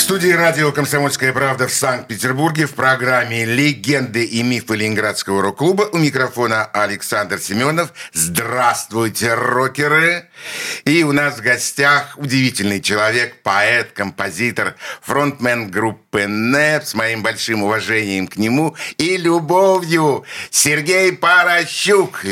студии радио «Комсомольская правда» в Санкт-Петербурге в программе «Легенды и мифы Ленинградского рок-клуба» у микрофона Александр Семенов. Здравствуйте, рокеры! И у нас в гостях удивительный человек, поэт, композитор, фронтмен группы НЭП с моим большим уважением к нему и любовью Сергей Порощук.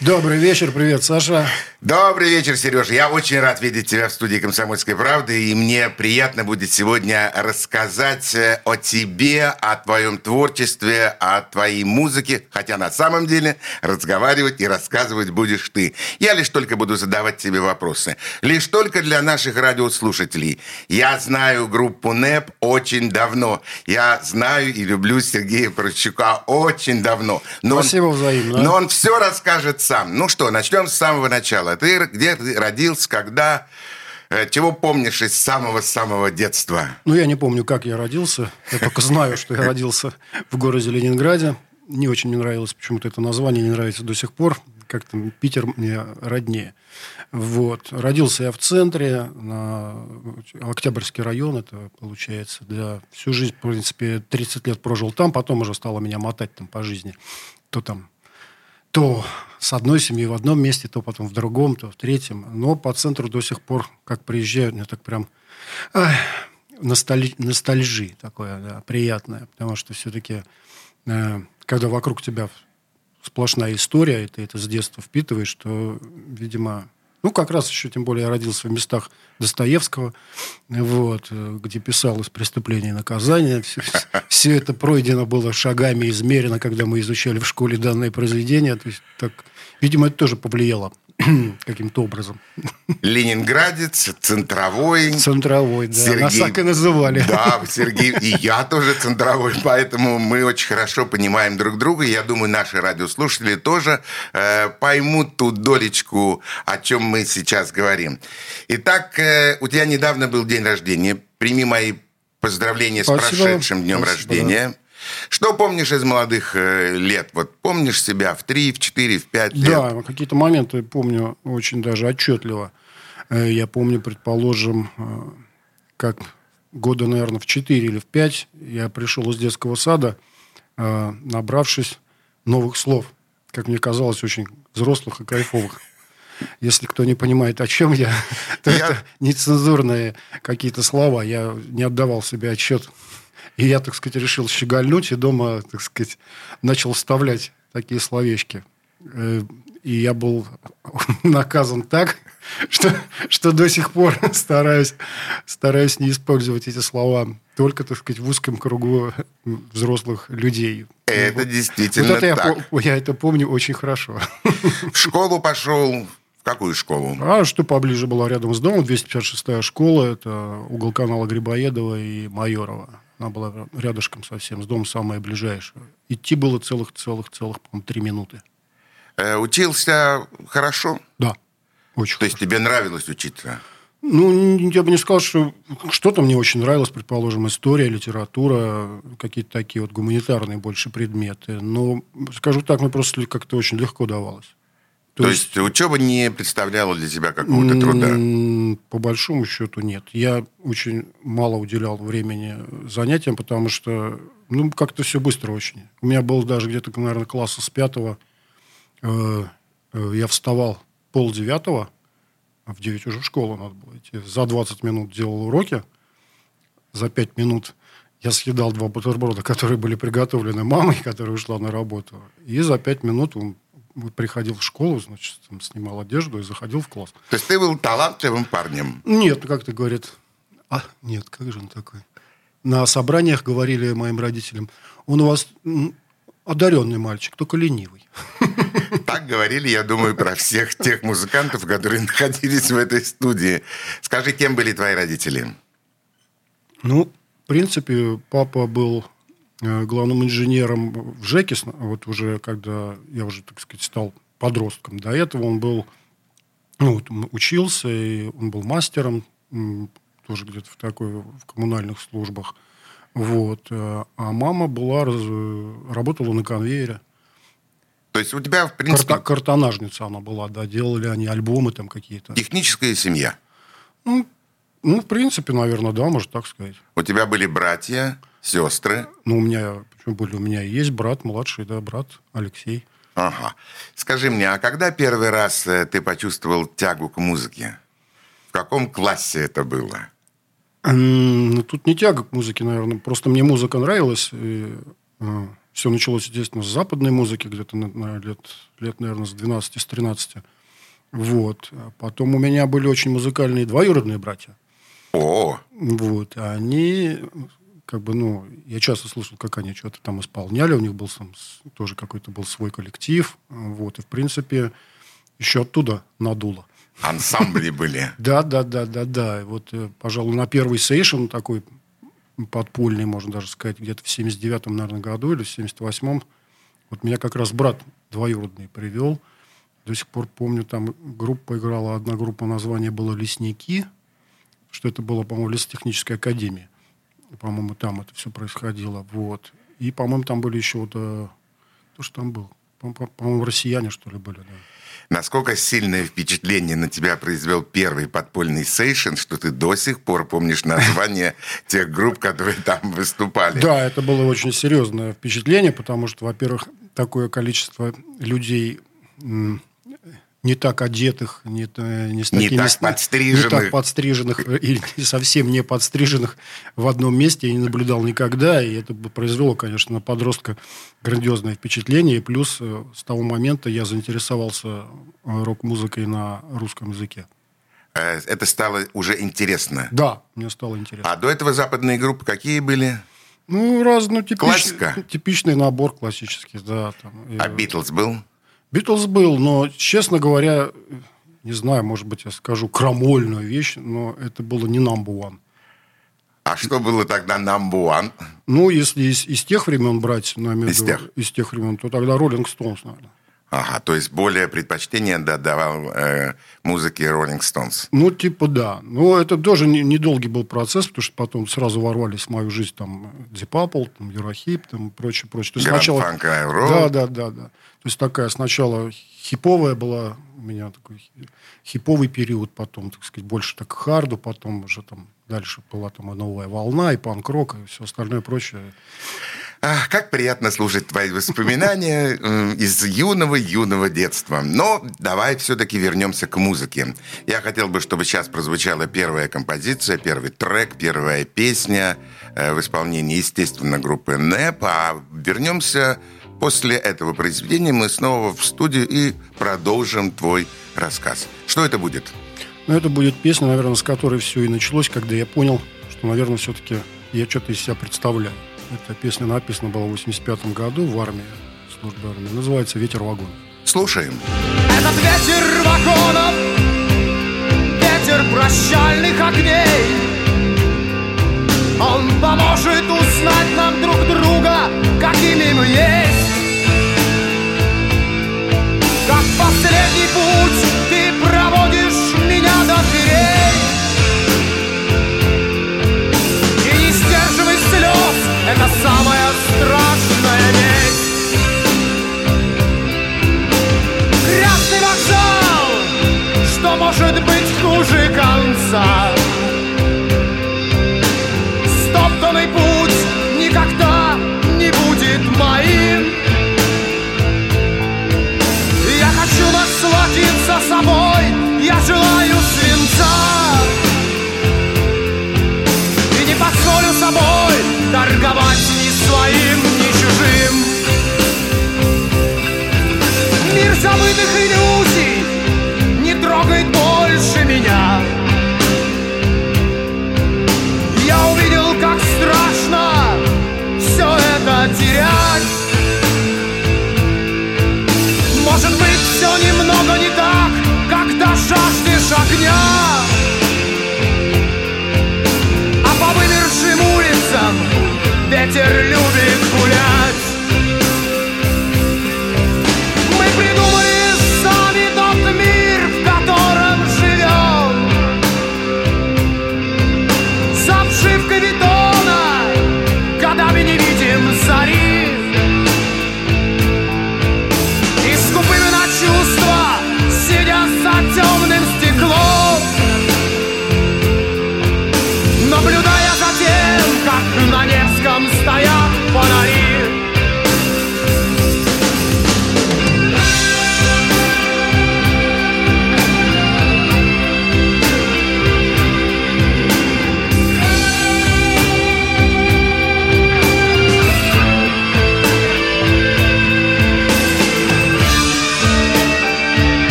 Добрый вечер, привет, Саша. Добрый вечер, Сережа. Я очень рад видеть тебя в студии «Комсомольской правды», и мне приятно будет сегодня рассказать э, о тебе, о твоем творчестве, о твоей музыке, хотя на самом деле разговаривать и рассказывать будешь ты. Я лишь только буду задавать тебе вопросы. Лишь только для наших радиослушателей. Я знаю группу НЭП очень давно. Я знаю и люблю Сергея Порощука очень давно. Но Спасибо он, взаимно. Но он все расскажет сам. Ну что, начнем с самого начала начала. Ты где ты родился, когда... Э, чего помнишь из самого-самого детства? Ну, я не помню, как я родился. Я только знаю, что я родился в городе Ленинграде. Не очень мне нравилось почему-то это название, не нравится до сих пор. Как-то Питер мне роднее. Вот. Родился я в центре, на Октябрьский район, это получается. Да. Всю жизнь, в принципе, 30 лет прожил там, потом уже стало меня мотать там по жизни. То там то с одной семьей в одном месте, то потом в другом, то в третьем. Но по центру до сих пор, как приезжаю, мне так прям ах, носталь, ностальжи такое, да, приятное. Потому что все-таки, э, когда вокруг тебя сплошная история, и ты это с детства впитываешь, то, видимо, ну, как раз еще, тем более, я родился в местах Достоевского, вот, где писалось «Преступление и наказание». Все, все это пройдено было шагами, измерено, когда мы изучали в школе данное произведение. То есть, так, видимо, это тоже повлияло каким-то образом. Ленинградец, центровой. Центровой, да. Сергей, Нас так и называли. Да, Сергей. И я тоже центровой, поэтому мы очень хорошо понимаем друг друга. Я думаю, наши радиослушатели тоже э, поймут ту долечку, о чем мы сейчас говорим. Итак, э, у тебя недавно был день рождения. Прими мои поздравления Спасибо. с прошедшим днем Спасибо, рождения. Что помнишь из молодых э, лет? Вот помнишь себя в 3, в 4, в 5 лет? Да, какие-то моменты помню очень даже отчетливо. Э, я помню, предположим, э, как года, наверное, в 4 или в 5 я пришел из детского сада, набравшись новых слов, как мне казалось, очень взрослых и кайфовых. Если кто не понимает, о чем я, то я... это нецензурные какие-то слова. Я не отдавал себе отчет и я, так сказать, решил щегольнуть, и дома, так сказать, начал вставлять такие словечки. Э, и я был наказан так, что, что до сих пор стараюсь, стараюсь не использовать эти слова только, так сказать, в узком кругу взрослых людей. Это вот, действительно вот это так. Я, я это помню очень хорошо. В школу пошел, в какую школу? А что поближе была рядом с домом, 256-я школа, это угол канала Грибоедова и Майорова. Она была рядышком совсем, с домом самая ближайшая. Идти было целых-целых-целых, по-моему, три минуты. Э, учился хорошо? Да, очень То хорошо. есть тебе нравилось учиться? Ну, я бы не сказал, что что-то мне очень нравилось, предположим, история, литература, какие-то такие вот гуманитарные больше предметы. Но, скажу так, мне просто как-то очень легко давалось. То, То есть, есть учеба не представляла для тебя какого-то труда? По большому счету нет. Я очень мало уделял времени занятиям, потому что ну, как-то все быстро очень. У меня был даже где-то, наверное, класса с пятого. Э, э, я вставал пол девятого, а в девять уже в школу надо было идти. За 20 минут делал уроки. За пять минут я съедал два бутерброда, которые были приготовлены мамой, которая ушла на работу. И за пять минут приходил в школу, значит, там, снимал одежду и заходил в класс. То есть ты был талантливым парнем? Нет, ну как ты говорит. А, нет, как же он такой? На собраниях говорили моим родителям, он у вас одаренный мальчик, только ленивый. Так говорили, я думаю, про всех тех музыкантов, которые находились в этой студии. Скажи, кем были твои родители? Ну, в принципе, папа был главным инженером в ЖЭКе, вот уже когда я уже, так сказать, стал подростком. До этого он был ну, вот, учился, и он был мастером, тоже где-то в такой, в коммунальных службах. Вот. Э, а мама была, работала на конвейере. То есть у тебя, в принципе... Карта, картонажница она была, да, делали они альбомы там какие-то. Техническая семья? Ну, ну, в принципе, наверное, да, можно так сказать. У тебя были братья, сестры? Ну, у меня, почему были, у меня есть брат младший, да, брат Алексей. Ага. Скажи мне, а когда первый раз э, ты почувствовал тягу к музыке? В каком классе это было? Ну, тут не тяга к музыке, наверное. Просто мне музыка нравилась. И, э, все началось, естественно, с западной музыки, где-то на, лет, лет, наверное, с 12, с 13. Вот. А потом у меня были очень музыкальные двоюродные братья. О! Вот. Они, как бы, ну, я часто слышал, как они что-то там исполняли. У них был там тоже какой-то был свой коллектив. Вот. И, в принципе, еще оттуда надуло. Ансамбли были. Да, да, да, да, да. Вот, э, пожалуй, на первый сейшн такой подпольный, можно даже сказать, где-то в 79-м, наверное, году или в 78-м, вот меня как раз брат двоюродный привел. До сих пор помню, там группа играла, одна группа название было «Лесники», что это было, по-моему, лесотехническая академия. По-моему, там это все происходило. Вот. И, по-моему, там были еще вот... Э, кто же там был? По-моему, россияне, что ли, были, да. Насколько сильное впечатление на тебя произвел первый подпольный сейшн, что ты до сих пор помнишь название тех групп, которые там выступали? Да, это было очень серьезное впечатление, потому что, во-первых, такое количество людей не так одетых, не, не, с такими, не так подстриженных. Не так подстриженных и совсем не подстриженных в одном месте я не наблюдал никогда. И это произвело, конечно, на подростка грандиозное впечатление. И плюс э, с того момента я заинтересовался э, рок-музыкой на русском языке. Э, это стало уже интересно? Да, мне стало интересно. А до этого западные группы какие были? Ну, раз, ну, типич, типичный набор классический, да. Там, а Битлз был? Битлз был, но, честно говоря, не знаю, может быть, я скажу крамольную вещь, но это было не number one. А что было тогда number one? Ну, если из, из тех времен брать, ну, из, тех? из тех времен, то тогда Роллинг Стоунс, наверное. Ага, то есть более предпочтение давал э, музыке Rolling Stones. Ну, типа да. Но это тоже недолгий не был процесс, потому что потом сразу ворвались в мою жизнь там Deep Apple, там Юрахип, там прочее, прочее. Есть сначала... Funk Да, да, да, да. То есть такая сначала хиповая была у меня такой хиповый период, потом, так сказать, больше так харду, потом уже там дальше была там и новая волна, и панк-рок, и все остальное прочее. Как приятно слушать твои воспоминания из юного-юного детства. Но давай все-таки вернемся к музыке. Я хотел бы, чтобы сейчас прозвучала первая композиция, первый трек, первая песня э, в исполнении, естественно, группы НЭП. А вернемся После этого произведения мы снова в студию и продолжим твой рассказ. Что это будет? Ну, это будет песня, наверное, с которой все и началось, когда я понял, что, наверное, все-таки я что-то из себя представляю. Эта песня написана была в 85 году в армии, службе армии. Называется «Ветер вагон». Слушаем. Этот ветер вагонов, ветер прощальных огней,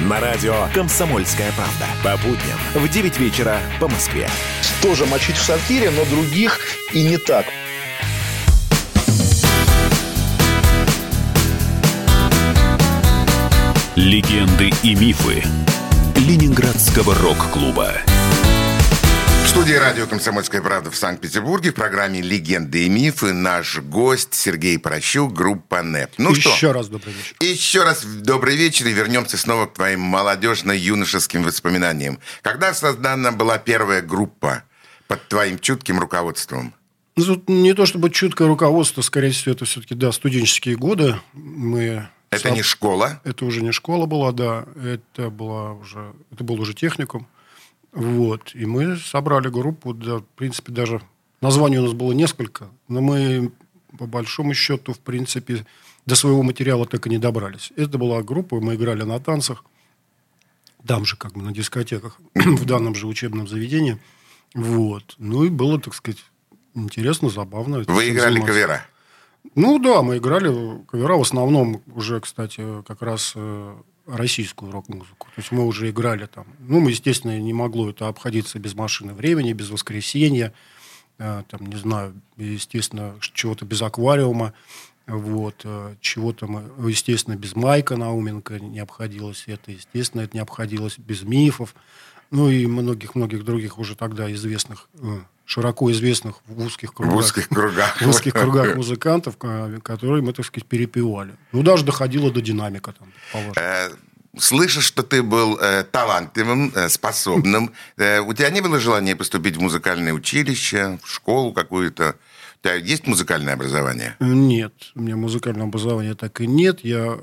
На радио «Комсомольская правда». По будням в 9 вечера по Москве. Тоже мочить в сортире, но других и не так. Легенды и мифы Ленинградского рок-клуба студии радио «Комсомольская правда» в Санкт-Петербурге в программе «Легенды и мифы» наш гость Сергей Прощук, группа НЭП. Ну Еще что? раз добрый вечер. Еще раз добрый вечер и вернемся снова к твоим молодежно-юношеским воспоминаниям. Когда создана была первая группа под твоим чутким руководством? Ну, тут не то чтобы чуткое руководство, скорее всего, это все-таки, да, студенческие годы. Мы это не школа? Это уже не школа была, да. Это, была уже, это был уже техникум. Вот. И мы собрали группу, да, в принципе, даже названий у нас было несколько, но мы, по большому счету, в принципе, до своего материала так и не добрались. Это была группа, мы играли на танцах, там же, как бы, на дискотеках, в данном же учебном заведении. Вот. Ну, и было, так сказать, интересно, забавно. Вы играли кавера? Ну, да, мы играли кавера в основном уже, кстати, как раз э, российскую рок-музыку. То есть мы уже играли там. Ну, мы, естественно, не могло это обходиться без машины времени, без воскресенья, э, там, не знаю, естественно, чего-то без аквариума. Вот, э, чего-то мы, естественно, без Майка Науменко не обходилось это, естественно, это не обходилось без мифов, ну и многих-многих других уже тогда известных, э, широко известных в узких кругах, в узких кругах, в узких кругах музыкантов, которые мы, так сказать, перепевали. Ну, даже доходило до динамика там, э, Слышу, что ты был э, талантливым, э, способным. Э, у тебя не было желания поступить в музыкальное училище, в школу какую-то? У тебя есть музыкальное образование? Нет, у меня музыкального образования так и нет. Я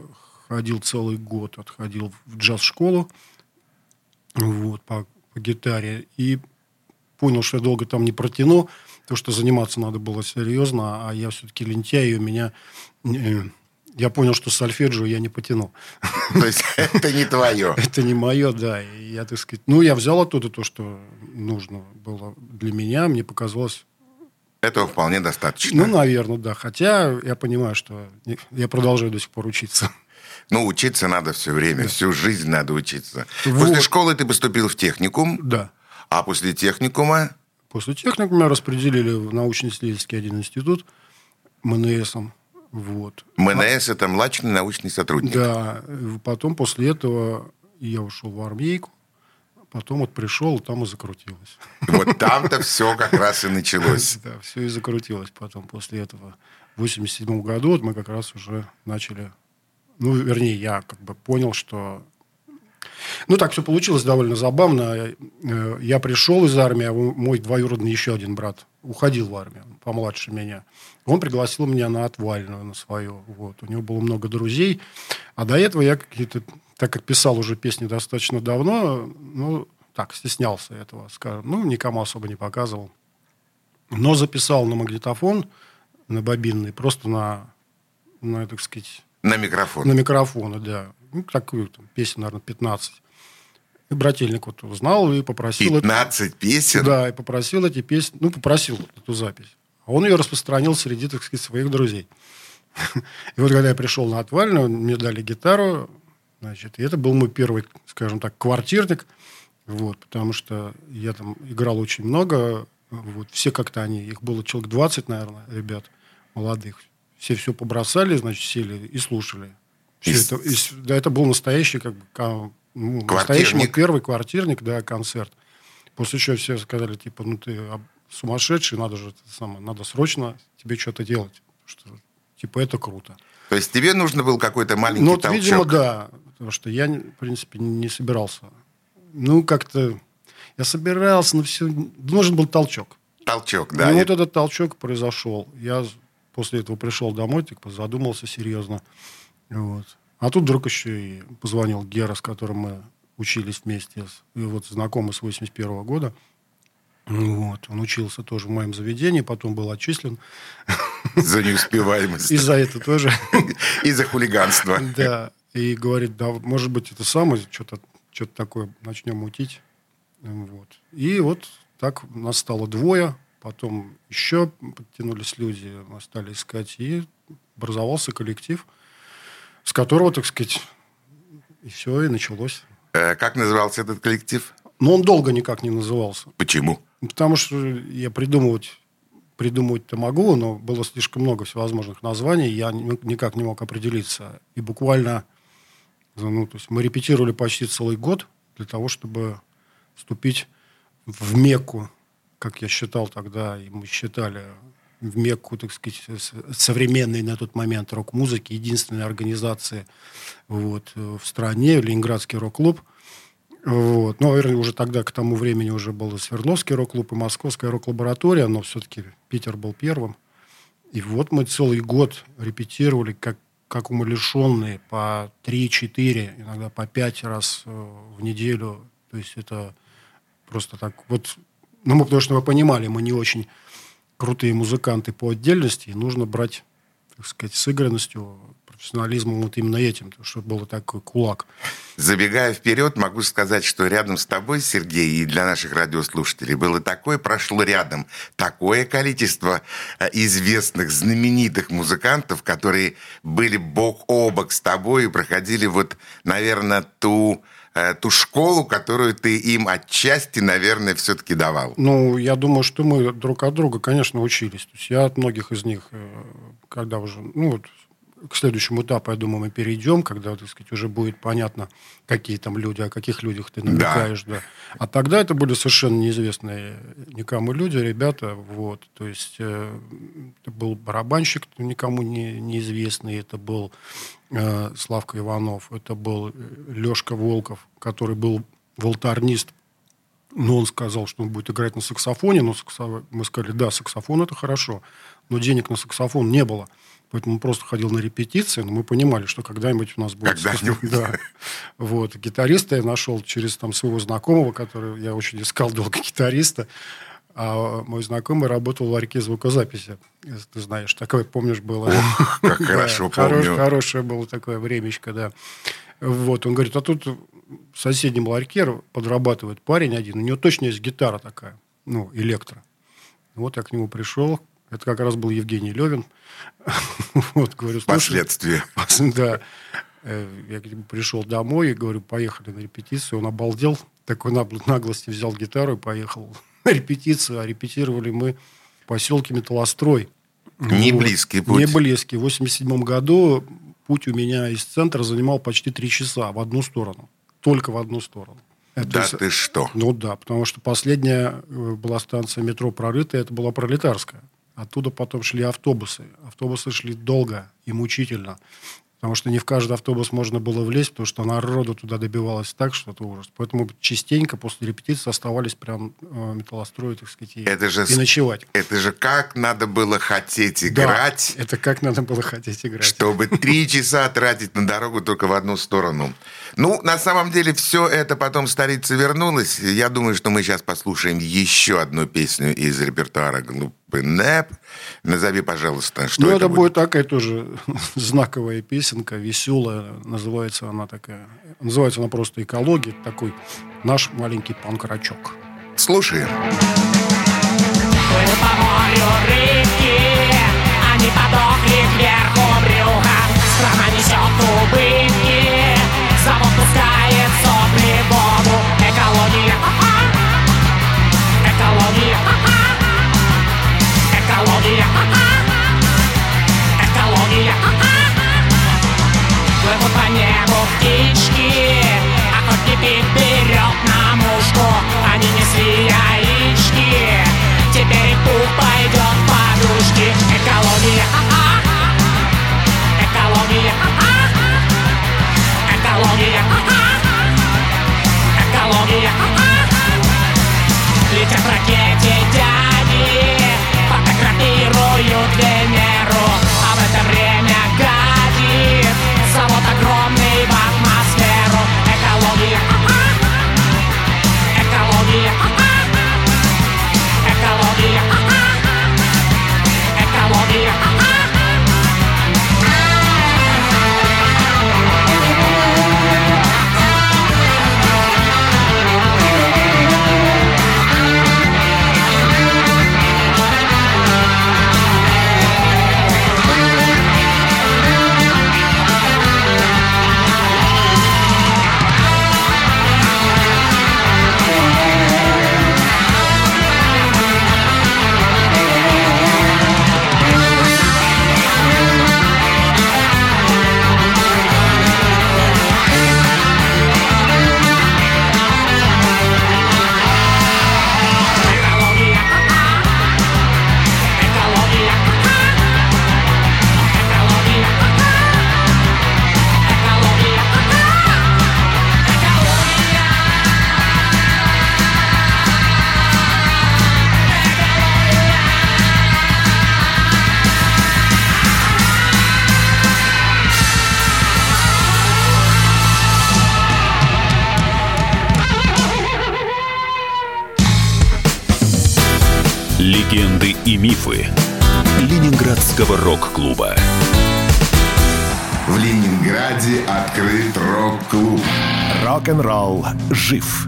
ходил целый год, отходил в джаз-школу вот, по, по гитаре. И понял, что я долго там не протяну, потому что заниматься надо было серьезно, а я все-таки лентяй, и у меня... Э, я понял, что сольфеджио я не потяну. То есть это не твое? Это не мое, да. Я, так сказать... Ну, я взял оттуда то, что нужно было для меня. Мне показалось... Этого вполне достаточно. Ну, наверное, да. Хотя я понимаю, что я продолжаю до сих пор учиться. Ну, учиться надо все время, да. всю жизнь надо учиться. Вот. После школы ты поступил в техникум. Да. А после техникума? После техникума распределили в научно-исследовательский один институт МНСом. Вот. МНС – это младший научный сотрудник. Да. Потом после этого я ушел в армейку. Потом вот пришел, там и закрутилось. Вот там-то все как раз и началось. Да, все и закрутилось потом после этого. В 87 году вот мы как раз уже начали... Ну, вернее, я как бы понял, что ну, так все получилось довольно забавно. Э, я пришел из армии, а мой двоюродный еще один брат уходил в армию, помладше меня. Он пригласил меня на отвальную, на свою. Вот. У него было много друзей. А до этого я какие-то, так как писал уже песни достаточно давно, ну, так, стеснялся этого, скажем. Ну, никому особо не показывал. Но записал на магнитофон, на бобинный, просто на, на так сказать... На микрофон. На микрофон, да ну, такую там, песню, наверное, 15. И брательник вот узнал и попросил... 15 это, песен? Да, и попросил эти песни, ну, попросил эту запись. А он ее распространил среди, так сказать, своих друзей. И вот когда я пришел на отвальную, мне дали гитару, значит, и это был мой первый, скажем так, квартирник, вот, потому что я там играл очень много, вот, все как-то они, их было человек 20, наверное, ребят молодых, все все побросали, значит, сели и слушали. Это, да, это был настоящий, как бы, ну, настоящий мой первый квартирник, да, концерт. После чего все сказали, типа, ну ты сумасшедший, надо же, самое, надо срочно тебе что-то делать. Что, типа, это круто. То есть тебе нужно был какой-то маленький ну, толчок? видимо, да. Потому что я, в принципе, не собирался. Ну, как-то... Я собирался, но все... Нужен был толчок. Толчок, да. И вот этот толчок произошел. Я после этого пришел домой, типа, задумался серьезно. Вот. А тут вдруг еще и позвонил Гера, с которым мы учились вместе, и вот знакомы с 81 года. Вот. Он учился тоже в моем заведении, потом был отчислен. За неуспеваемость. И за это тоже. И за хулиганство. Да. И говорит, да, может быть, это самое, что-то что такое начнем мутить. Вот. И вот так нас стало двое, потом еще подтянулись люди, мы стали искать, и образовался коллектив, с которого, так сказать, и все, и началось. Э, Как назывался этот коллектив? Но он долго никак не назывался. Почему? Потому что я придумывать придумывать-то могу, но было слишком много всевозможных названий, я ни- никак не мог определиться. И буквально, ну, то есть мы репетировали почти целый год для того, чтобы вступить в Мекку, как я считал тогда, и мы считали в Мекку, так сказать, современной на тот момент рок-музыки, единственной организации вот, э, в стране, Ленинградский рок-клуб. Вот. Ну, наверное, уже тогда, к тому времени, уже был и Свердловский рок-клуб, и Московская рок-лаборатория, но все-таки Питер был первым. И вот мы целый год репетировали, как, как умалишенные, по 3-4, иногда по 5 раз э, в неделю. То есть это просто так вот... Ну, мы, потому что мы понимали, мы не очень крутые музыканты по отдельности, и нужно брать, так сказать, сыгранностью, профессионализмом вот именно этим, чтобы было такой кулак. Забегая вперед, могу сказать, что рядом с тобой, Сергей, и для наших радиослушателей было такое, прошло рядом такое количество э, известных, знаменитых музыкантов, которые были бок о бок с тобой и проходили вот, наверное, ту, ту школу, которую ты им отчасти, наверное, все-таки давал. Ну, я думаю, что мы друг от друга, конечно, учились. То есть я от многих из них, э, когда уже, ну, вот к следующему этапу, я думаю, мы перейдем, когда, так сказать, уже будет понятно, какие там люди, о каких людях ты намекаешь, да. А тогда это были совершенно неизвестные никому люди, ребята, вот. То есть э, это был барабанщик никому не, неизвестный, это был э, Славка Иванов, это был Лешка Волков, который был волторнист но он сказал, что он будет играть на саксофоне. Но саксо- мы сказали, да, саксофон это хорошо. Но денег на саксофон не было. Поэтому он просто ходил на репетиции. Но мы понимали, что когда-нибудь у нас будет... Когда-нибудь. Да. Вот. Гитариста я нашел через там, своего знакомого, который... Я очень искал долго гитариста. А мой знакомый работал в ларьке звукозаписи. Если ты знаешь, такое, помнишь, было. как Да, хорошо хорош- помню. Хорошее было такое времечко, да. Вот, он говорит, а тут в соседнем ларьке подрабатывает парень один, у него точно есть гитара такая, ну, электро. Вот я к нему пришел, это как раз был Евгений Левин. Вот, говорю, Последствия. да. Э, Я пришел домой и говорю, поехали на репетицию. Он обалдел, такой наглости взял гитару и поехал на репетицию. А репетировали мы в поселке Металлострой. Не Вот. близкий путь. Не близкий. В 87 году путь у меня из центра занимал почти три часа в одну сторону. Только в одну сторону. Это Да с- ты что? ну да, потому что последняя э, была станция метро прорытая, это была пролетарская. Оттуда потом шли автобусы. Автобусы шли долго и мучительно. Потому что не в каждый автобус можно было влезть, потому что народу туда добивалось так, что это ужас. Поэтому частенько после репетиции оставались прям э, металлостроить, так сказать, и, Это же и ночевать. Это же как надо было хотеть Да, играть, это как надо было хотеть играть. чтобы три часа тратить на дорогу только в одну сторону. Ну, на самом деле, все это потом столица вернулась. Я думаю, что мы сейчас послушаем еще одну песню из репертуара группы НЭП. Назови, пожалуйста, что ну, это, это будет. будет такая тоже знаковая песенка, веселая. Называется она такая. Называется она просто «Экология». Такой наш маленький панк-рачок. Слушаем. Плывут по морю рыбки Они подохли кверху брюха Страна несет убытки Завод по небу птички. Охотник их берет на мушку Они несли яички. Теперь их пух пойдет в подушки Экология, а -а. Экология, а Экология, Экология, Летят ракеты. Ленинградского рок-клуба. В Ленинграде открыт рок-клуб. Рок-н-ролл жив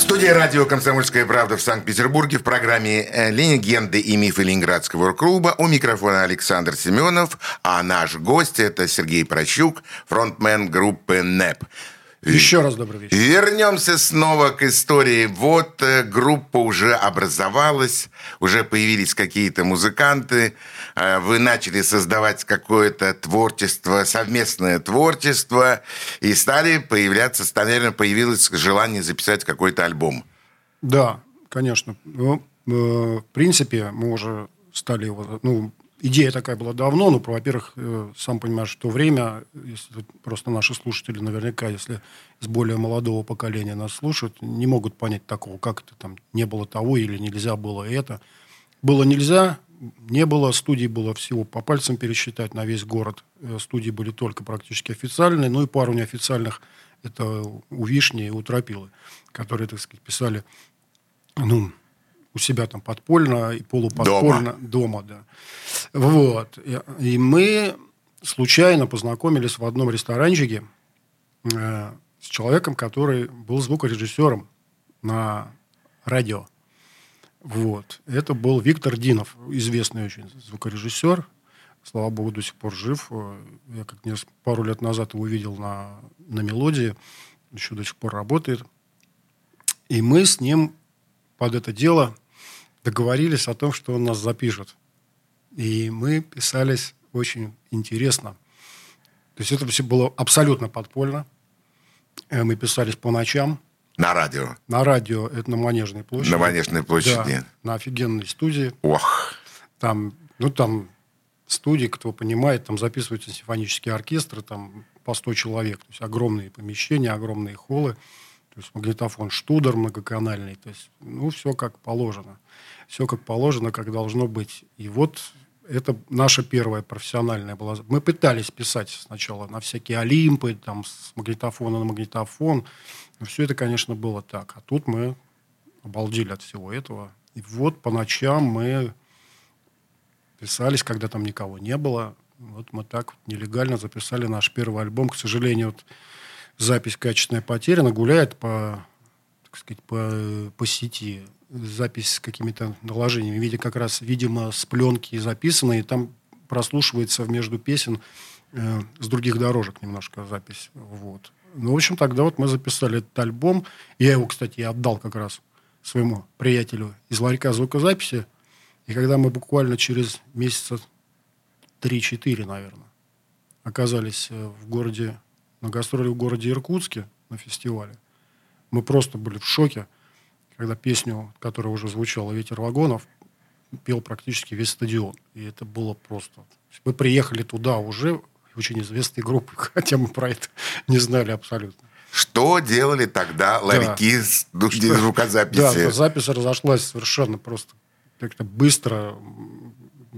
студии радио «Комсомольская правда» в Санкт-Петербурге в программе э, «Легенды и мифы Ленинградского клуба». У микрофона Александр Семенов, а наш гость – это Сергей Прощук, фронтмен группы НЭП. Еще раз добрый вечер. Вернемся снова к истории. Вот э, группа уже образовалась, уже появились какие-то музыканты, э, вы начали создавать какое-то творчество, совместное творчество, и стали появляться, наверное, появилось желание записать какой-то альбом. Да, конечно. Ну, э, в принципе, мы уже стали его, ну, идея такая была давно, но, во-первых, э, сам понимаешь, что время, если просто наши слушатели наверняка, если с более молодого поколения нас слушают, не могут понять такого, как это там не было того или нельзя было это. Было нельзя, не было, студий было всего по пальцам пересчитать на весь город. Э, студии были только практически официальные, ну и пару неофициальных, это у Вишни и у Тропилы, которые, так сказать, писали, ну, у себя там подпольно и полуподпольно. Дома. Дома, да. Вот. И мы случайно познакомились в одном ресторанчике э, с человеком, который был звукорежиссером на радио. Вот. Это был Виктор Динов, известный очень звукорежиссер. Слава богу, до сих пор жив. Я как пару лет назад его видел на, на мелодии. Еще до сих пор работает. И мы с ним под это дело договорились о том, что он нас запишет. И мы писались очень интересно. То есть это все было абсолютно подпольно. Э, мы писались по ночам. На радио? На радио. Это на Манежной площади. На Манежной площади. Да, на офигенной студии. Ох. Там, ну, там студии, кто понимает, там записываются симфонические оркестры, там по 100 человек. То есть огромные помещения, огромные холлы. То есть магнитофон Штудер многоканальный. То есть, ну, все как положено. Все как положено, как должно быть. И вот это наша первая профессиональная была. Мы пытались писать сначала на всякие Олимпы, там, с магнитофона на магнитофон. Но все это, конечно, было так. А тут мы обалдели от всего этого. И вот по ночам мы писались, когда там никого не было. Вот мы так вот нелегально записали наш первый альбом. К сожалению, вот запись качественная потеряна, гуляет по, так сказать, по, по сети. Запись с какими-то наложениями. Видя как раз, видимо, с пленки записано, и там прослушивается между песен э, с других дорожек немножко запись. Вот. Ну, в общем, тогда вот мы записали этот альбом. Я его, кстати, отдал как раз своему приятелю из ларька звукозаписи. И когда мы буквально через месяца 3-4, наверное, оказались э, в городе на гастроли в городе Иркутске на фестивале. Мы просто были в шоке, когда песню, которая уже звучала «Ветер вагонов», пел практически весь стадион. И это было просто... Мы приехали туда уже, очень известной группы, хотя мы про это не знали абсолютно. Что делали тогда ларьки да. с звукозаписи? Да, запись разошлась совершенно просто как-то быстро,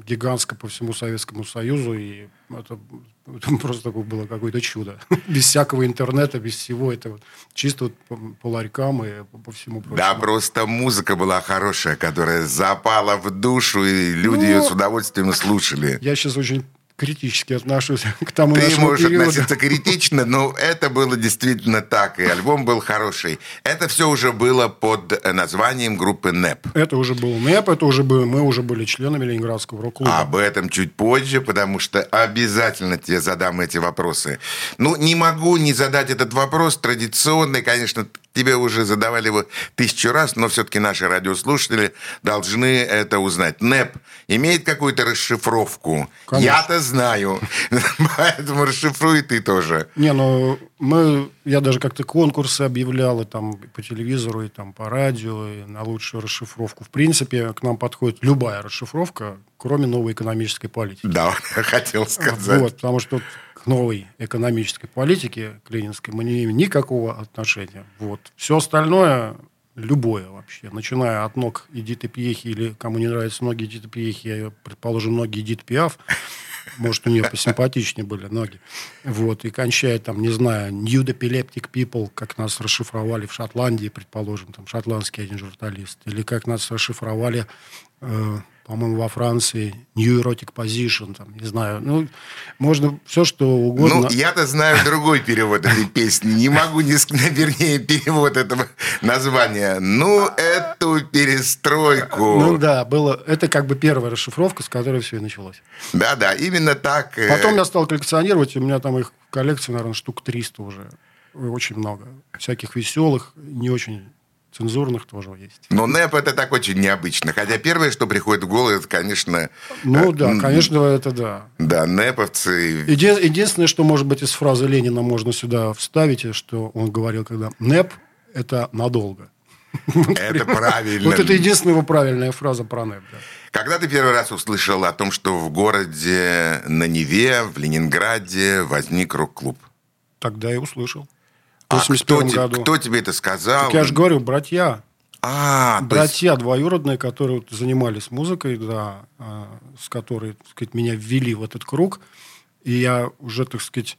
гигантско по всему Советскому Союзу, и это, это просто было какое-то чудо. без всякого интернета, без всего этого. Чисто вот по, по ларькам и по, по всему прочему. Да, просто музыка была хорошая, которая запала в душу, и люди ну, ее с удовольствием слушали. Я сейчас очень критически отношусь к тому Ты нашему можешь периоду. относиться критично, но это было действительно так, и альбом был хороший. Это все уже было под э, названием группы НЭП. Это уже был НЭП, это уже был, мы уже были членами Ленинградского рок-клуба. Об этом чуть позже, потому что обязательно тебе задам эти вопросы. Ну, не могу не задать этот вопрос. Традиционный, конечно, тебе уже задавали его тысячу раз, но все-таки наши радиослушатели должны это узнать. НЭП имеет какую-то расшифровку? Я-то знаю. Поэтому расшифруй ты тоже. Не, ну мы, я даже как-то конкурсы объявлял и там по телевизору, и там по радио, и на лучшую расшифровку. В принципе, к нам подходит любая расшифровка, кроме новой экономической политики. Да, хотел сказать. Вот, потому что новой экономической политике, к мы не имеем никакого отношения. Вот. Все остальное, любое вообще, начиная от ног Эдиты Пьехи, или кому не нравятся ноги Эдиты Пьехи, я, предположим, ноги Эдит Пиаф, может, у нее посимпатичнее были ноги. Вот, и кончая там, не знаю, New Epileptic People, как нас расшифровали в Шотландии, предположим, там, шотландский один журналист, или как нас расшифровали, э, по-моему, во Франции, New Erotic Position, там, не знаю, ну, можно все, что угодно. Ну, я-то знаю другой перевод этой песни. Не могу, не, вернее, перевод этого названия. Ну, эту перестройку. Ну да, было, это как бы первая расшифровка, с которой все и началось. Да-да, именно так. э, Потом я стал коллекционировать, у меня там их в коллекции, наверное, штук 300 уже. Очень много. Всяких веселых, не очень цензурных тоже есть. Но НЭП это так очень необычно. Хотя первое, что приходит в голову, это, конечно... Ну э, да, конечно, это да. Да, НЭПовцы. Еди- Единственное, что, может быть, из фразы Ленина можно сюда вставить, и что он говорил, когда НЭП – это надолго. Это правильно. Вот это единственная его правильная фраза про НЭП. да. Когда ты первый раз услышал о том, что в городе на Неве, в Ленинграде возник рок-клуб? Тогда и услышал. А 81 кто, году. кто тебе это сказал? Так я же говорю, братья. А, то есть- Братья двоюродные, которые занимались музыкой, да, а, с которой, так сказать, меня ввели в этот круг. И я уже, так сказать,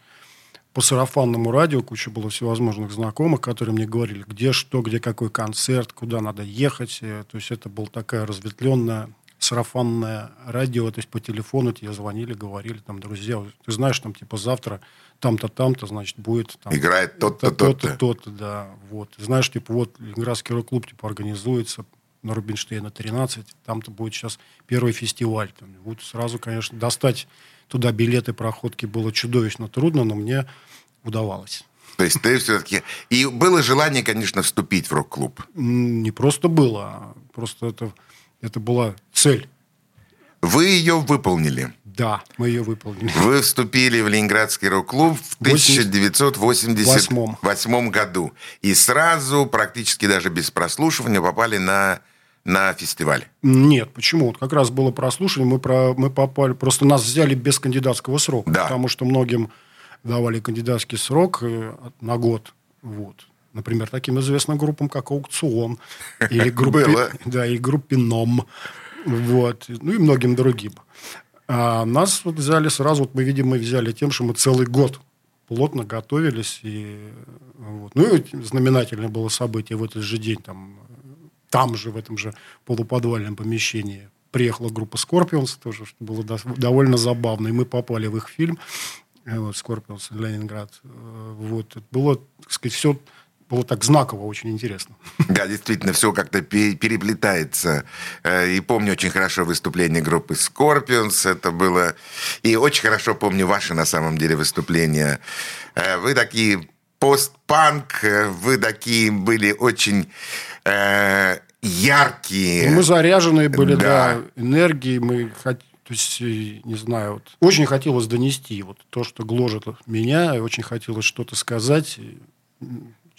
по сарафанному радио, куча было всевозможных знакомых, которые мне говорили, где что, где какой концерт, куда надо ехать. Э, То есть это была такая разветвленная сарафанное радио, то есть по телефону тебе звонили, говорили, там, друзья, ты знаешь, там, типа, завтра там-то, там-то, значит, будет... Там, Играет тот-то, тот-то. то-то, да, вот. Знаешь, типа, вот Ленинградский рок-клуб, типа, организуется на Рубинштейна 13, там-то будет сейчас первый фестиваль. Там, вот сразу, конечно, достать туда билеты, проходки было чудовищно трудно, но мне удавалось. То есть ты все-таки... И было желание, конечно, вступить в рок-клуб. Не просто было, а просто это, это была цель. Вы ее выполнили. Да, мы ее выполнили. Вы вступили в Ленинградский рок-клуб в 1988 году. И сразу, практически даже без прослушивания, попали на, на фестиваль. Нет, почему? Вот как раз было прослушивание, мы, про, мы попали... Просто нас взяли без кандидатского срока. Да. Потому что многим давали кандидатский срок э, на год. Вот. Например, таким известным группам, как «Аукцион». Или группе, да, и группе «Ном». Вот. Ну, и многим другим. А нас вот взяли сразу, вот мы, видимо, взяли тем, что мы целый год плотно готовились. И, вот. Ну, и знаменательное было событие в этот же день. Там, там же, в этом же полуподвальном помещении приехала группа Scorpions тоже, что было до- довольно забавно. И мы попали в их фильм вот, Scorpions Ленинград. Э, Вот. Это было, так сказать, все было так знаково, очень интересно. Да, действительно, все как-то пе- переплетается. Э, И помню очень хорошо выступление группы Scorpions. Это было... И очень хорошо помню ваши, на самом деле, выступления. Э, Вы такие постпанк, э, вы такие были очень э, яркие. Мы заряженные были, Да. да, энергией. Мы хот- то есть, не знаю, вот, очень хотелось донести вот то, что гложет меня, очень хотелось что-то сказать.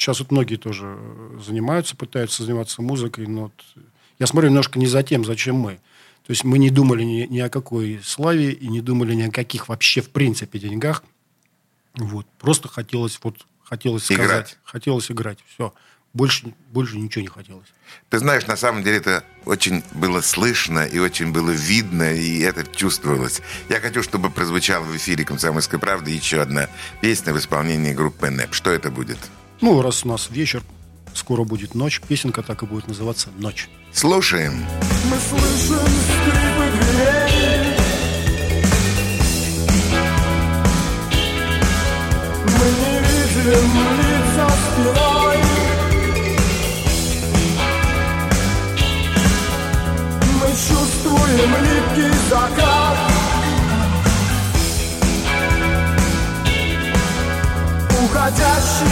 Сейчас вот многие тоже э, занимаются, пытаются заниматься музыкой, но вот я смотрю немножко не за тем, зачем мы. То есть мы не думали ни, ни о какой славе и не думали ни о каких вообще в принципе деньгах. Вот. Просто хотелось вот хотелось сказать, Играть. хотелось играть. Все. Больше, больше ничего не хотелось. Ты знаешь, на самом деле это очень было слышно и очень было видно, и это чувствовалось. Я хочу, чтобы прозвучала в эфире «Комсомольской правды» еще одна песня в исполнении группы НЭП. Что это будет? Ну, раз у нас вечер, скоро будет ночь, песенка так и будет называться «Ночь». Слушаем. Мы слышим скрипы дверей. Мы не видим лица спиной. Мы чувствуем липкий закат. Уходящий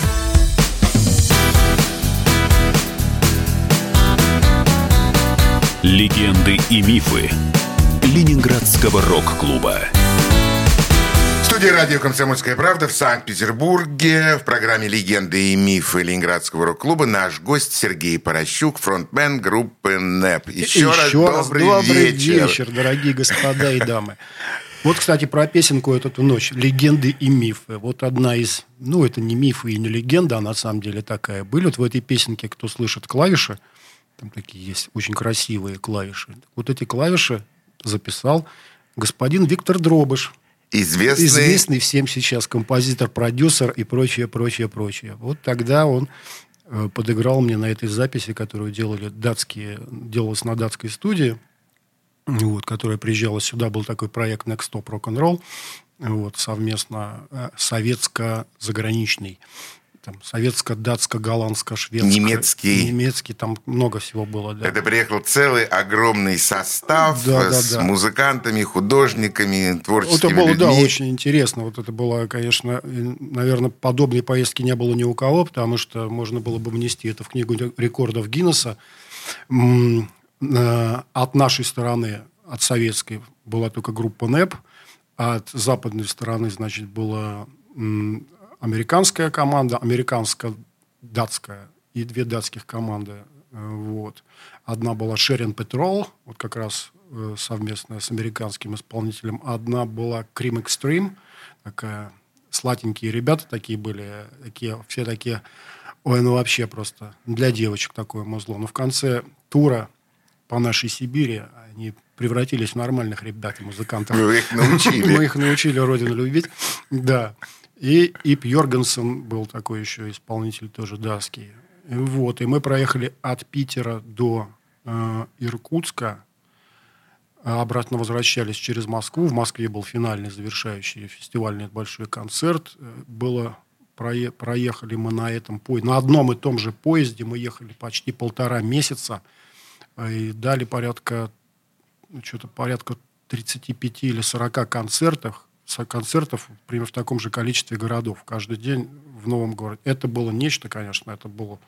Легенды и мифы Ленинградского рок-клуба. В студии радио «Комсомольская правда» в Санкт-Петербурге в программе «Легенды и мифы Ленинградского рок-клуба» наш гость Сергей Порощук, фронтмен группы НЭП. Еще, раз добрый, добрый вечер. вечер, дорогие господа и дамы. Вот, кстати, про песенку эту ночь. Легенды и мифы. Вот одна из... Ну, это не мифы и не легенда, а на самом деле такая. Были вот в этой песенке, кто слышит клавиши, там такие есть очень красивые клавиши. Вот эти клавиши записал господин Виктор Дробыш. Известный... Известный всем сейчас композитор, продюсер и прочее, прочее, прочее. Вот тогда он э, подыграл мне на этой записи, которую делали датские, делалась на датской студии, вот, которая приезжала сюда. Был такой проект Next Stop Rock'n'Roll, вот, совместно э, советско-заграничный. Там, советско-датско-голландско-шведско. Немецкий. Немецкий, там много всего было, да. Это приехал целый огромный состав Да, да, с да. музыкантами, художниками, творческими Это было, да, людьми. очень интересно. Вот это было, конечно, наверное, подобной поездки не было ни у кого, потому что можно было бы внести это в книгу рекордов Гиннесса. Э, От нашей стороны, от советской, была только группа НЭП, а от западной стороны, значит, была м, американская команда, американско-датская и две датских команды Э, Вот. Одна была Sharon Petrol, вот как раз э, совместная с американским исполнителем. Одна была Cream Extreme, такая сладенькие ребята такие были, такие, все такие, ой, ну вообще просто для девочек такое музло. Но в конце тура по нашей Сибири они превратились в нормальных ребят и музыкантов. Вы их научили. Мы их научили родину любить. Да. И Ип Йоргенсен был такой еще исполнитель тоже датский. Вот. И мы проехали от Питера до э, Иркутска. А обратно возвращались через Москву. В Москве был финальный, завершающий фестивальный большой концерт. Э, Было прое- проехали мы на этом поезде. На одном и том же поезде мы ехали почти полтора месяца. э, И дали порядка ну, что-то порядка 35 или 40 концертов, концертов примерно в таком же количестве городов каждый день в новом городе. Это было нечто, конечно, это было...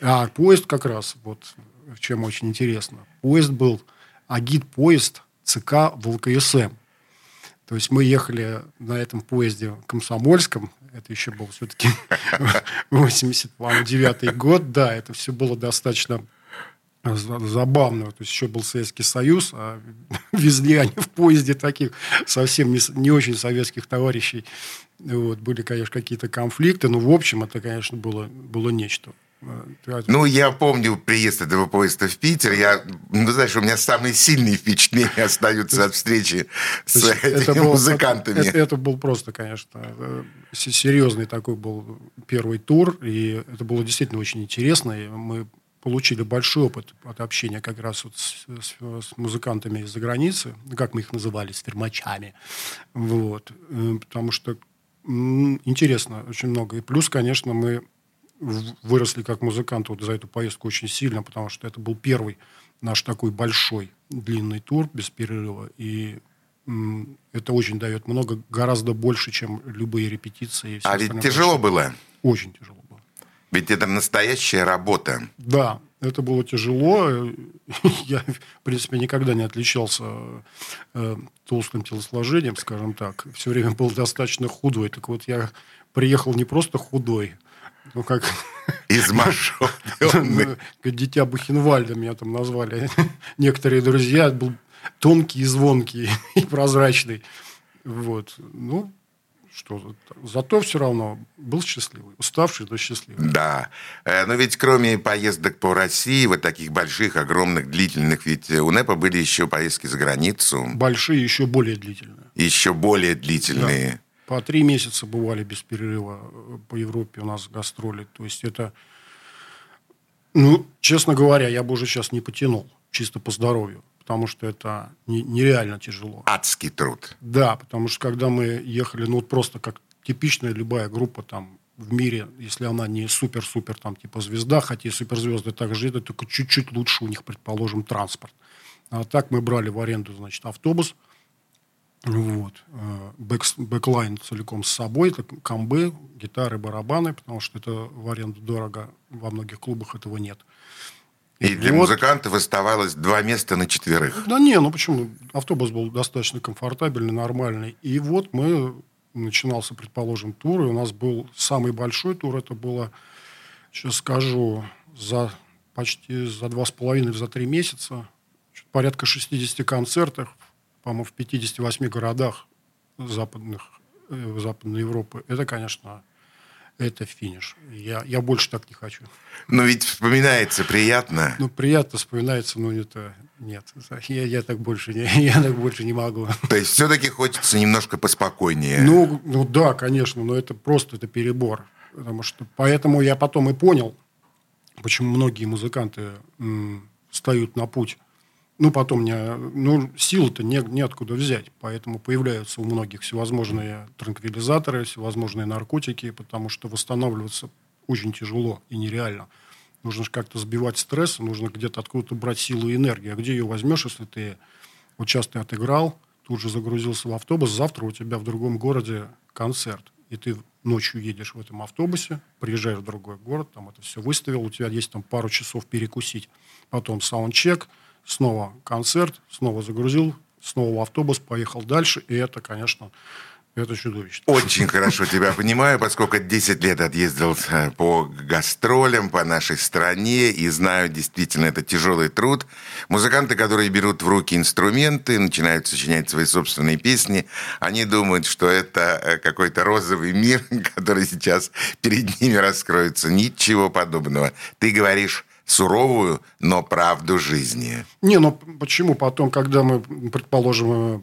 А поезд как раз, вот чем очень интересно. Поезд был агит-поезд ЦК ВЛКСМ. То есть мы ехали на этом поезде комсомольском, это еще был все-таки 89 год, да, это все было достаточно за- забавно. То есть еще был Советский Союз, а везли они в поезде таких совсем не, не очень советских товарищей. Вот, были, конечно, какие-то конфликты, но в общем это, конечно, было, было нечто. Э, Ну, я помню приезд этого поезда в Питер. Я, ну, знаешь, у меня самые сильные впечатления остаются от встречи с этими музыкантами. Это, это был просто, конечно, э, серьезный такой был первый тур, и это было действительно очень интересно. И мы получили большой опыт от общения как раз вот с, с- с музыкантами из-за границы, ну, как мы их называли, с фермачами. Вот. Э, Потому что интересно очень много. И плюс, конечно, мы выросли как музыканты вот за эту поездку очень сильно, потому что это был первый наш такой большой длинный тур без перерыва. И это очень дает много, гораздо больше, чем любые репетиции. А ведь тяжело было. Очень тяжело. Ведь это настоящая работа. Да, это было тяжело. Я, в принципе, никогда не отличался э, толстым телосложением, скажем так. Все время был достаточно худой. Так вот, я приехал не просто худой, ну, как... Изможденный. Как дитя Бухенвальда меня там назвали. Некоторые друзья. Был тонкий и звонкий, и прозрачный. Вот. Ну, что, зато все равно был счастливый. Уставший, но счастливый. Да. Э, Но ведь кроме поездок по России, вот таких больших, огромных, длительных, ведь у НЭПа были еще поездки за границу. Большие, еще более длительные. Еще более длительные. По три месяца бывали без перерыва э, по Европе у нас гастроли. То есть это, ну, честно говоря, я бы уже сейчас не потянул, чисто по здоровью, потому что это не- нереально тяжело. Адский труд. Да, потому что когда мы ехали, ну, вот просто как типичная любая группа там в мире, если она не супер-супер там типа звезда, хотя и суперзвезды также это только чуть-чуть лучше у них, предположим, транспорт. А так мы брали в аренду, значит, автобус, вот. э, бэкс- Backline целиком с собой, это комбы, гитары, барабаны, потому что это в аренду дорого, во многих клубах этого нет. И для вот. музыкантов оставалось два места на четверых. Да не, ну почему? Автобус был достаточно комфортабельный, нормальный. И вот мы, начинался, предположим, тур, и у нас был самый большой тур, это было, сейчас скажу, за почти за два с половиной, за три месяца, порядка 60 концертов, по-моему, в 58 городах западных, э, Западной Европы. Это, конечно, это финиш. Я, я больше так не хочу. Но ведь вспоминается приятно. Ну, приятно вспоминается, но это нет. Я, я так больше не, я так больше не могу. То есть все-таки хочется немножко поспокойнее. Ну, ну да, конечно, но это просто это перебор. Потому что поэтому я потом и понял, почему многие музыканты м, встают на путь. Ну, потом не, ну, силы-то не, неоткуда взять. Поэтому появляются у многих всевозможные транквилизаторы, всевозможные наркотики, потому что восстанавливаться очень тяжело и нереально. Нужно же как-то сбивать стресс, нужно где-то откуда-то брать силу и энергию. А где ее возьмешь, если ты вот сейчас ты отыграл, тут же загрузился в автобус, завтра у тебя в другом городе концерт. И ты ночью едешь в этом автобусе, приезжаешь в другой город, там это все выставил, у тебя есть там пару часов перекусить. Потом саундчек, снова концерт, снова загрузил, снова в автобус, поехал дальше. И это, конечно, Это чудовищно. Очень хорошо тебя понимаю, поскольку 10 лет отъездил э, по гастролям по нашей стране и знаю, действительно, это тяжелый труд. Музыканты, которые берут в руки инструменты, начинают сочинять свои собственные песни, они думают, что это э, какой-то розовый мир, который сейчас перед ними раскроется. Ничего подобного. Ты говоришь суровую, но правду жизни. Не, ну почему потом, когда мы, предположим, э,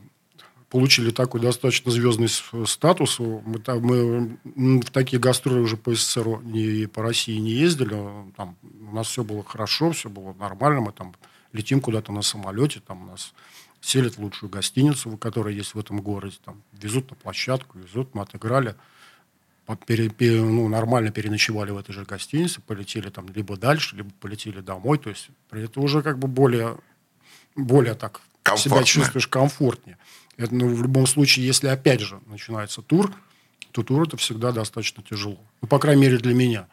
получили такой достаточно звездный статус. Мы, там, мы в такие гастроли уже по СССР и по России не ездили. Там, у нас все было хорошо, все было нормально. Мы там летим куда-то на самолете, там нас селят лучшую гостиницу, которая есть в этом городе. Там, везут на площадку, везут. Мы отыграли. Пере, пере, ну, нормально переночевали в этой же гостинице, полетели там либо дальше, либо полетели домой. То есть это уже как бы более, более так себя чувствуешь комфортнее. Это, ну, в любом случае, если опять же начинается тур, то тур это всегда достаточно тяжело. Ну, по крайней мере, для меня.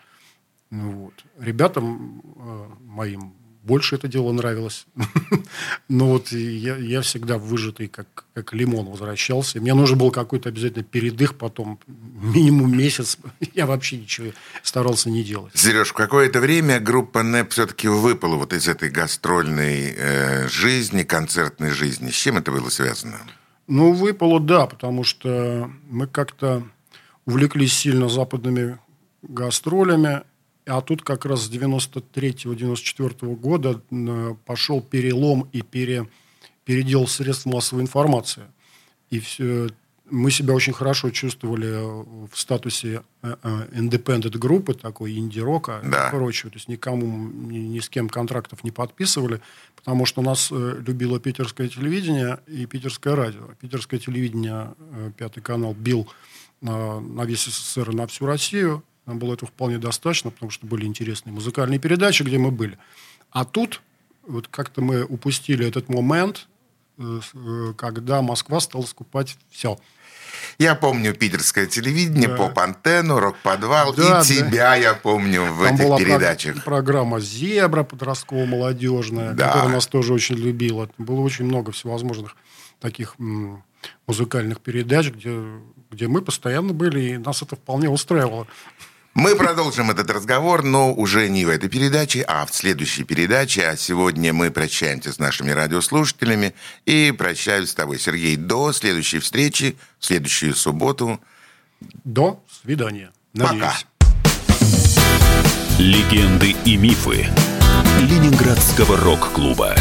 Ну, вот. Ребятам э, моим больше это дело нравилось. Но вот я, я всегда выжатый, как, как лимон, возвращался. Мне нужен был какой-то обязательно передых, потом минимум месяц. Я вообще ничего старался не делать. Сереж, в какое-то время группа НЭП все-таки выпала вот из этой гастрольной э, жизни, концертной жизни. С чем это было связано? Ну, выпало, да, потому что мы как-то увлеклись сильно западными гастролями, а тут как раз с 93-94 года э, пошел перелом и пере, передел средств массовой информации. И все, мы себя очень хорошо чувствовали в статусе э, э, independent группы, такой инди-рока да. и прочего. То есть никому, ни, ни с кем контрактов не подписывали, потому что нас любило питерское телевидение и питерское радио. Питерское телевидение, пятый канал, бил на, на весь СССР и на всю Россию. Нам было этого вполне достаточно, потому что были интересные музыкальные передачи, где мы были. А тут вот как-то мы упустили этот момент, когда Москва стала скупать все – я помню питерское телевидение, да. поп-антенну, рок-подвал. Да, и тебя я помню в Там этих была передачах. программа «Зебра» подростково-молодежная, да. которая нас тоже очень любила. Было очень много всевозможных таких музыкальных передач, где, где мы постоянно были, и нас это вполне устраивало. Мы продолжим этот разговор, но уже не в этой передаче, а в следующей передаче. А сегодня мы прощаемся с нашими радиослушателями и прощаюсь с тобой, Сергей, до следующей встречи в следующую субботу. До свидания. Надеюсь. Пока. Легенды и мифы Ленинградского рок-клуба.